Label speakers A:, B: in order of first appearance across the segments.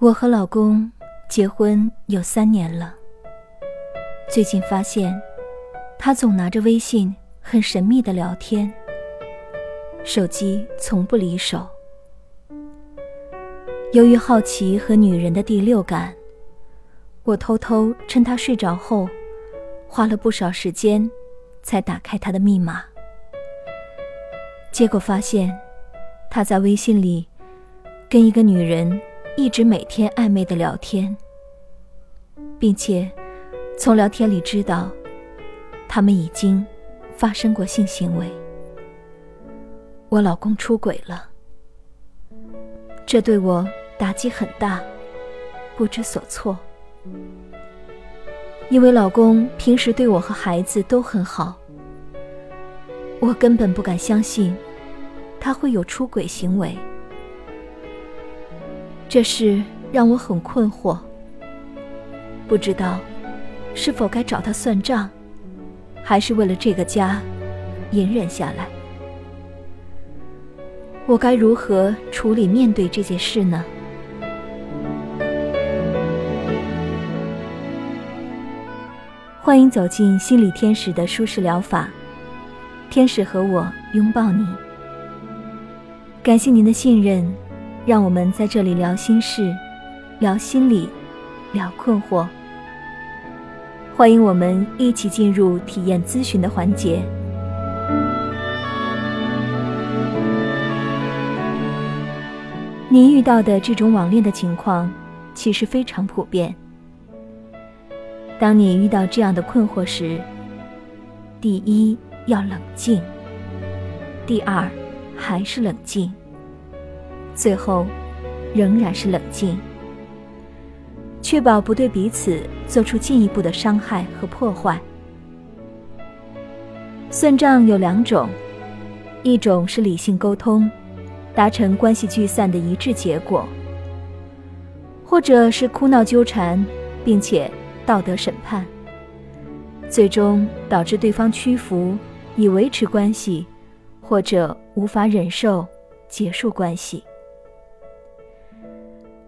A: 我和老公结婚有三年了。最近发现，他总拿着微信很神秘的聊天，手机从不离手。由于好奇和女人的第六感，我偷偷趁他睡着后，花了不少时间，才打开他的密码。结果发现，他在微信里跟一个女人。一直每天暧昧的聊天，并且从聊天里知道，他们已经发生过性行为。我老公出轨了，这对我打击很大，不知所措。因为老公平时对我和孩子都很好，我根本不敢相信他会有出轨行为。这事让我很困惑，不知道是否该找他算账，还是为了这个家隐忍下来。我该如何处理面对这件事呢？欢迎走进心理天使的舒适疗法，天使和我拥抱你。感谢您的信任。让我们在这里聊心事，聊心理，聊困惑。欢迎我们一起进入体验咨询的环节。您遇到的这种网恋的情况，其实非常普遍。当你遇到这样的困惑时，第一要冷静，第二还是冷静。最后，仍然是冷静，确保不对彼此做出进一步的伤害和破坏。算账有两种，一种是理性沟通，达成关系聚散的一致结果；或者是哭闹纠缠，并且道德审判，最终导致对方屈服以维持关系，或者无法忍受结束关系。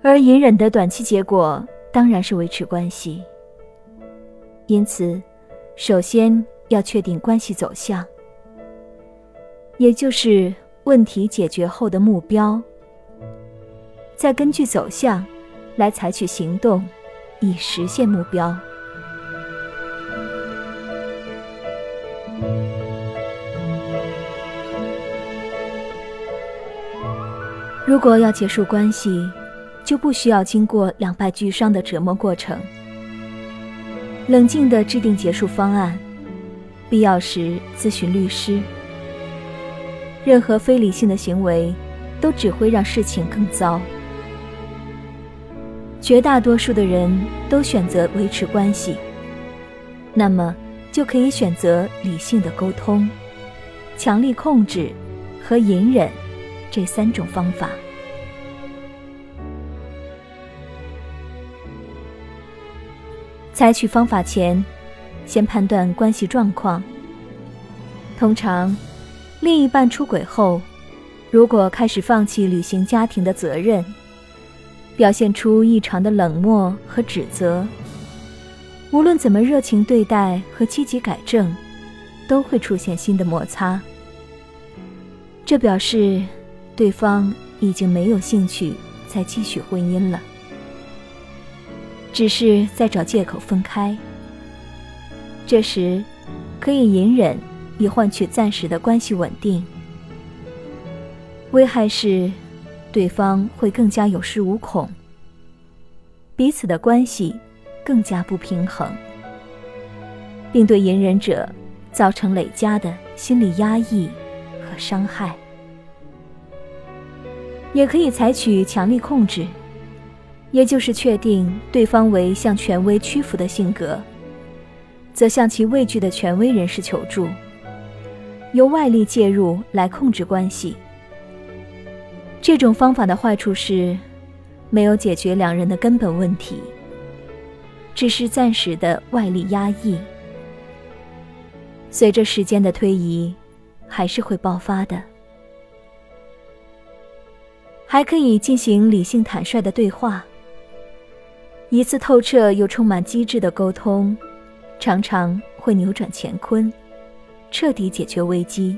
A: 而隐忍的短期结果当然是维持关系。因此，首先要确定关系走向，也就是问题解决后的目标，再根据走向来采取行动，以实现目标。如果要结束关系，就不需要经过两败俱伤的折磨过程，冷静地制定结束方案，必要时咨询律师。任何非理性的行为，都只会让事情更糟。绝大多数的人都选择维持关系，那么就可以选择理性的沟通、强力控制和隐忍这三种方法。采取方法前，先判断关系状况。通常，另一半出轨后，如果开始放弃履行家庭的责任，表现出异常的冷漠和指责，无论怎么热情对待和积极改正，都会出现新的摩擦。这表示对方已经没有兴趣再继续婚姻了。只是在找借口分开。这时，可以隐忍，以换取暂时的关系稳定。危害是，对方会更加有恃无恐，彼此的关系更加不平衡，并对隐忍者造成累加的心理压抑和伤害。也可以采取强力控制。也就是确定对方为向权威屈服的性格，则向其畏惧的权威人士求助，由外力介入来控制关系。这种方法的坏处是，没有解决两人的根本问题，只是暂时的外力压抑，随着时间的推移，还是会爆发的。还可以进行理性坦率的对话。一次透彻又充满机智的沟通，常常会扭转乾坤，彻底解决危机。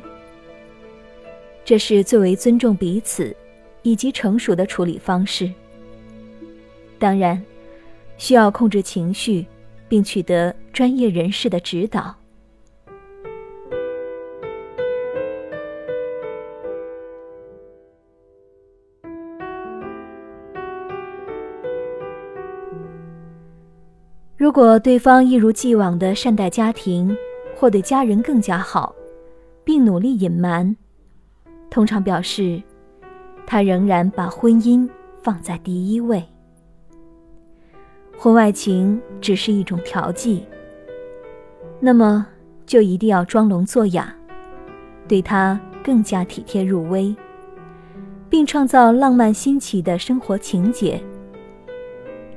A: 这是最为尊重彼此，以及成熟的处理方式。当然，需要控制情绪，并取得专业人士的指导。如果对方一如既往的善待家庭，或对家人更加好，并努力隐瞒，通常表示他仍然把婚姻放在第一位。婚外情只是一种调剂，那么就一定要装聋作哑，对他更加体贴入微，并创造浪漫新奇的生活情节。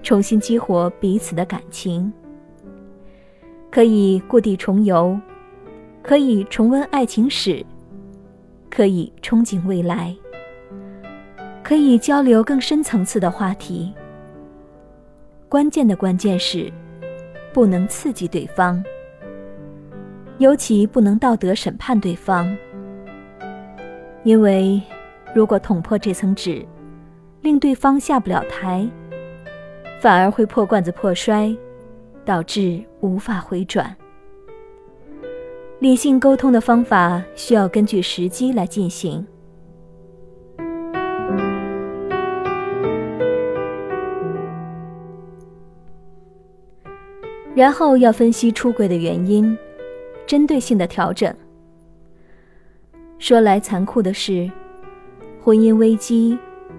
A: 重新激活彼此的感情，可以故地重游，可以重温爱情史，可以憧憬未来，可以交流更深层次的话题。关键的关键是，不能刺激对方，尤其不能道德审判对方，因为如果捅破这层纸，令对方下不了台。反而会破罐子破摔，导致无法回转。理性沟通的方法需要根据时机来进行，然后要分析出轨的原因，针对性的调整。说来残酷的是，婚姻危机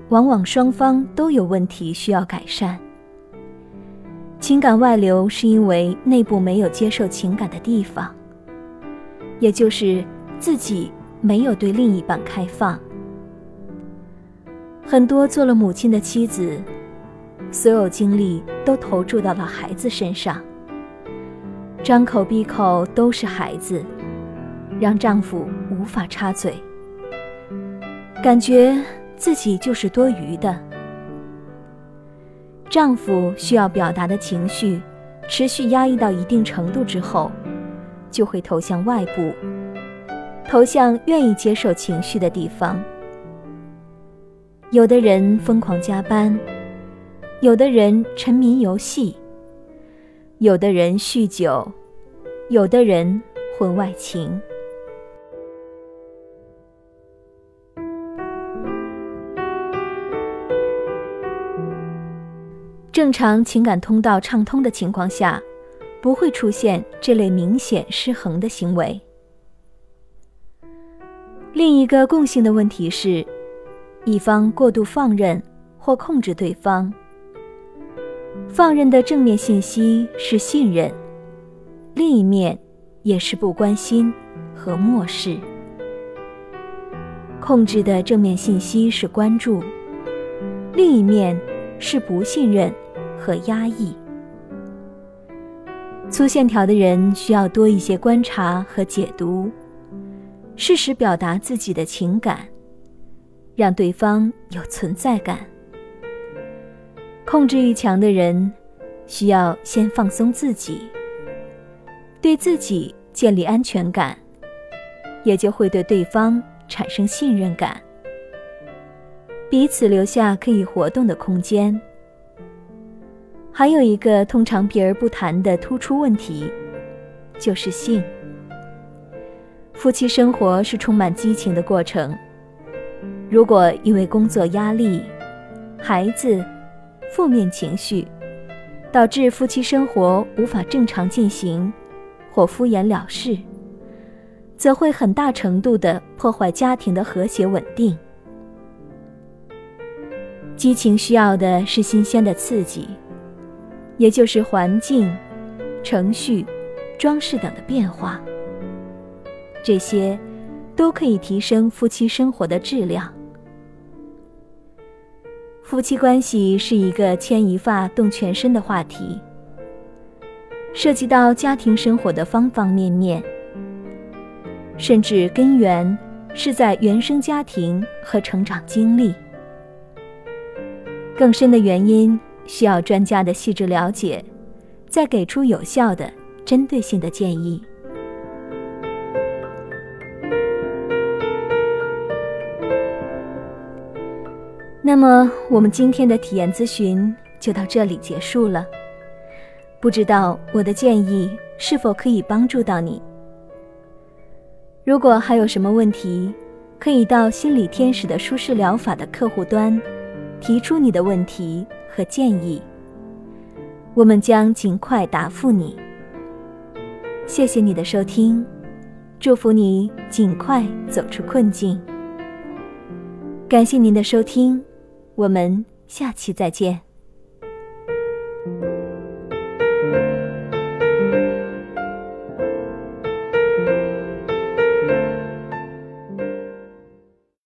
A: 往往双方都有问题需要改善。情感外流是因为内部没有接受情感的地方，也就是自己没有对另一半开放。很多做了母亲的妻子，所有精力都投注到了孩子身上，张口闭口都是孩子，让丈夫无法插嘴，感觉自己就是多余的。丈夫需要表达的情绪，持续压抑到一定程度之后，就会投向外部，投向愿意接受情绪的地方。有的人疯狂加班，有的人沉迷游戏，有的人酗酒，有的人婚外情。正常情感通道畅通的情况下，不会出现这类明显失衡的行为。另一个共性的问题是，一方过度放任或控制对方。放任的正面信息是信任，另一面也是不关心和漠视。控制的正面信息是关注，另一面是不信任。和压抑，粗线条的人需要多一些观察和解读，适时表达自己的情感，让对方有存在感。控制欲强的人需要先放松自己，对自己建立安全感，也就会对对方产生信任感，彼此留下可以活动的空间。还有一个通常避而不谈的突出问题，就是性。夫妻生活是充满激情的过程，如果因为工作压力、孩子、负面情绪，导致夫妻生活无法正常进行，或敷衍了事，则会很大程度的破坏家庭的和谐稳定。激情需要的是新鲜的刺激。也就是环境、程序、装饰等的变化，这些都可以提升夫妻生活的质量。夫妻关系是一个牵一发动全身的话题，涉及到家庭生活的方方面面，甚至根源是在原生家庭和成长经历。更深的原因。需要专家的细致了解，再给出有效的、针对性的建议。那么，我们今天的体验咨询就到这里结束了。不知道我的建议是否可以帮助到你？如果还有什么问题，可以到心理天使的舒适疗法的客户端提出你的问题和建议，我们将尽快答复你。谢谢你的收听，祝福你尽快走出困境。感谢您的收听，我们下期再见。